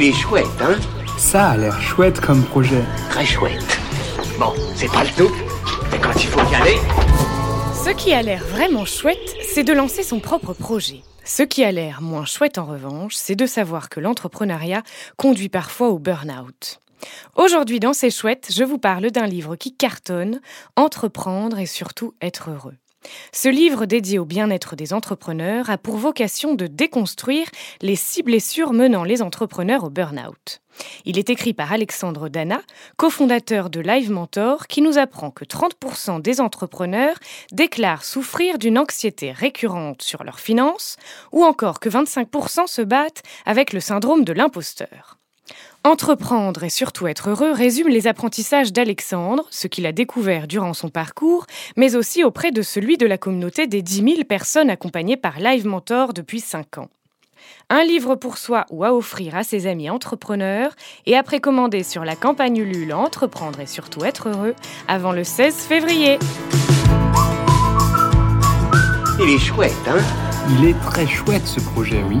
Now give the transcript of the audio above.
Il est chouette, hein Ça a l'air chouette comme projet. Très chouette. Bon, c'est pas le tout, mais quand il faut y aller... Ce qui a l'air vraiment chouette, c'est de lancer son propre projet. Ce qui a l'air moins chouette en revanche, c'est de savoir que l'entrepreneuriat conduit parfois au burn-out. Aujourd'hui dans C'est chouette, je vous parle d'un livre qui cartonne, Entreprendre et surtout être heureux. Ce livre dédié au bien-être des entrepreneurs a pour vocation de déconstruire les six blessures menant les entrepreneurs au burn-out. Il est écrit par Alexandre Dana, cofondateur de Live Mentor, qui nous apprend que 30% des entrepreneurs déclarent souffrir d'une anxiété récurrente sur leurs finances, ou encore que 25% se battent avec le syndrome de l'imposteur. Entreprendre et surtout être heureux résume les apprentissages d'Alexandre, ce qu'il a découvert durant son parcours, mais aussi auprès de celui de la communauté des 10 000 personnes accompagnées par Live Mentor depuis 5 ans. Un livre pour soi ou à offrir à ses amis entrepreneurs et à précommander sur la campagne Ulule Entreprendre et surtout être heureux avant le 16 février. Il est chouette, hein? Il est très chouette ce projet, oui.